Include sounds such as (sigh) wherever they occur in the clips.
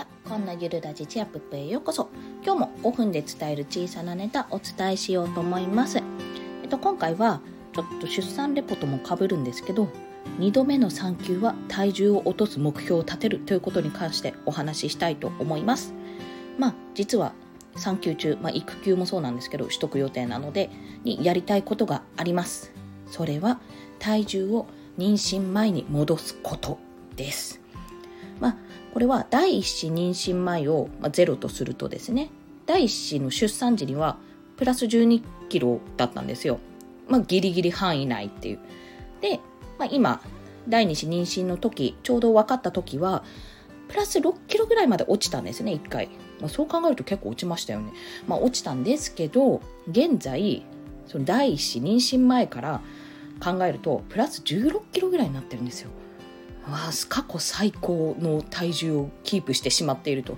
はこんなゆるラジチアップへようこそ。今日も5分で伝える小さなネタお伝えしようと思います。えっと今回はちょっと出産レポともかぶるんですけど2度目の産休は体重を落とす目標を立てるということに関してお話ししたいと思います。まあ実は産休中、まあ、育休もそうなんですけど取得予定なのでにやりたいことがあります。それは体重を妊娠前に戻すことです。まあこれは第一子妊娠前をゼロとするとですね第一子の出産時にはプラス12キロだったんですよ。まあギリギリ範囲内っていう。で、まあ、今第二子妊娠の時ちょうど分かった時はプラス6キロぐらいまで落ちたんですね1回、まあ、そう考えると結構落ちましたよね。まあ落ちたんですけど現在その第一子妊娠前から考えるとプラス16キロぐらいになってるんですよ。過去最高の体重をキープしてしまっていると。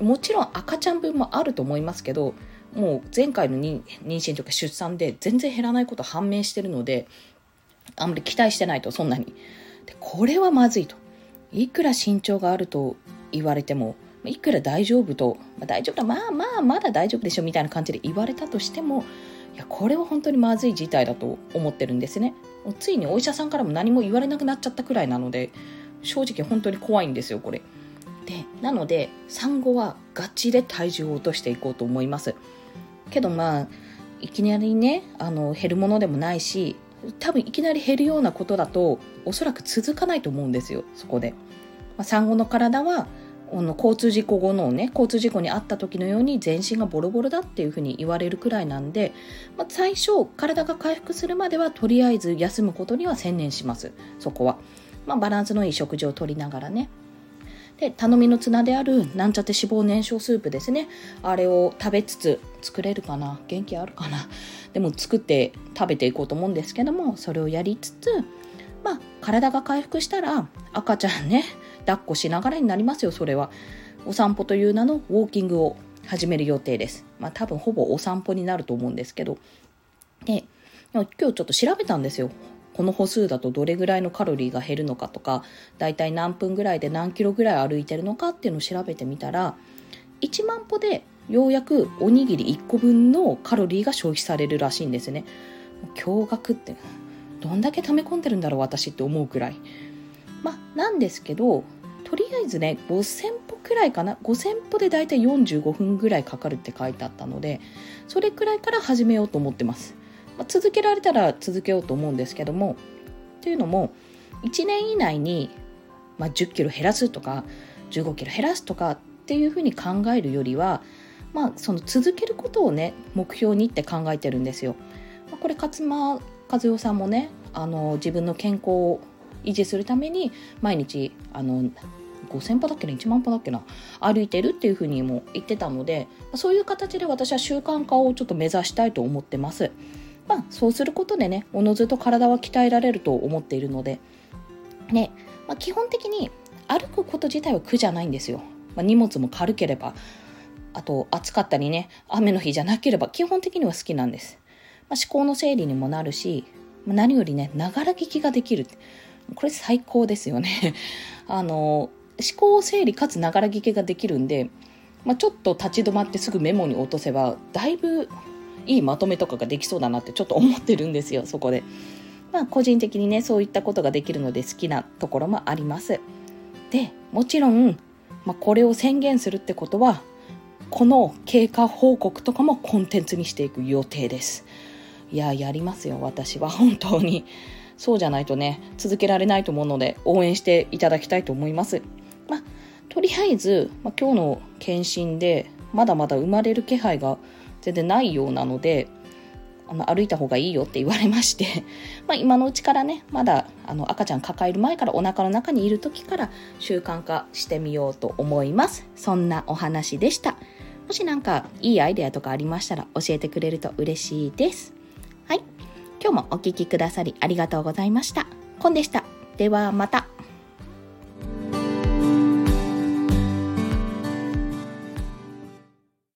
もちろん赤ちゃん分もあると思いますけどもう前回の妊娠とか出産で全然減らないこと判明してるのであんまり期待してないとそんなに。でこれはまずいと。いくら身長があると言われてもいくら大丈夫と、まあ、大丈夫だまあまあまだ大丈夫でしょみたいな感じで言われたとしてもいやこれは本当にまずい事態だと思ってるんですね。ついにお医者さんからも何も言われなくなっちゃったくらいなので正直本当に怖いんですよこれ。でなので産後はガチで体重を落としていこうと思います。けどまあいきなりねあの減るものでもないし多分いきなり減るようなことだとおそらく続かないと思うんですよそこで、まあ、産後の体はの交通事故後のね交通事故に遭った時のように全身がボロボロだっていうふうに言われるくらいなんで、まあ、最初体が回復するまではとりあえず休むことには専念します。そこは、まあ、バランスのいい食事をとりながらね。で頼みの綱であるなんちゃって脂肪燃焼スープですね。あれを食べつつ作れるかな？元気あるかな？でも作って食べていこうと思うんですけどもそれをやりつつまあ体が回復したら赤ちゃんね抱っこしながらになりますよそれは。お散歩という名のウォーキングを始める予定です。まあ多分ほぼお散歩になると思うんですけど。で今日ちょっと調べたんですよ。この歩数だとどれぐらいのカロリーが減るのかとかだいたい何分ぐらいで何キロぐらい歩いてるのかっていうのを調べてみたら1万歩でようやくおにぎり1個分のカロリーが消費されるらしいんですね。驚愕って。どんだけ溜め込んでるんだろう私って思うくらい。まあなんですけどとりあえずね5000歩くらいかな？5000歩でだいたい45分ぐらいかかるって書いてあったのでそれくらいから始めようと思ってます、まあ、続けられたら続けようと思うんですけどもというのも1年以内に、まあ、10キロ減らすとか15キロ減らすとかっていうふうに考えるよりはまあその続けることをね目標にって考えてるんですよ。まあ、これ勝間和代さんもねあの自分の健康を維持するために毎日あの5000歩だっけな1万歩だっけな歩いてるっていうふうにも言ってたのでそういう形で私は習慣化をちょっと目指したいと思ってます。まあ、そうすることでねおのずと体は鍛えられると思っているので、ねまあ、基本的に歩くこと自体は苦じゃないんですよ。まあ、荷物も軽ければあと暑かったりね雨の日じゃなければ基本的には好きなんです。まあ、思考の整理にもなるし、まあ、何よりねながら聞きができるこれ最高ですよね (laughs) あの思考整理かつながら聞きができるんで、まあ、ちょっと立ち止まってすぐメモに落とせばだいぶいいまとめとかができそうだなってちょっと思ってるんですよそこで。まあ個人的にねそういったことができるので好きなところもあります。でもちろん、まあ、これを宣言するってことはこの経過報告とかもコンテンツにしていく予定です。いややりますよ私は (laughs) 本当に。そうじゃないとね続けられないと思うので応援していただきたいと思います。まとりあえず、ま、今日の検診でまだまだ生まれる気配が全然ないようなのであの歩いた方がいいよって言われまして、(laughs) ま、今のうちからねまだあの赤ちゃん抱える前からお腹の中にいる時から習慣化してみようと思います。そんなお話でした。もし何かいいアイデアとかありましたら教えてくれると嬉しいです。今日もお聴きくださりありがとうございました。コンでした。ではまた。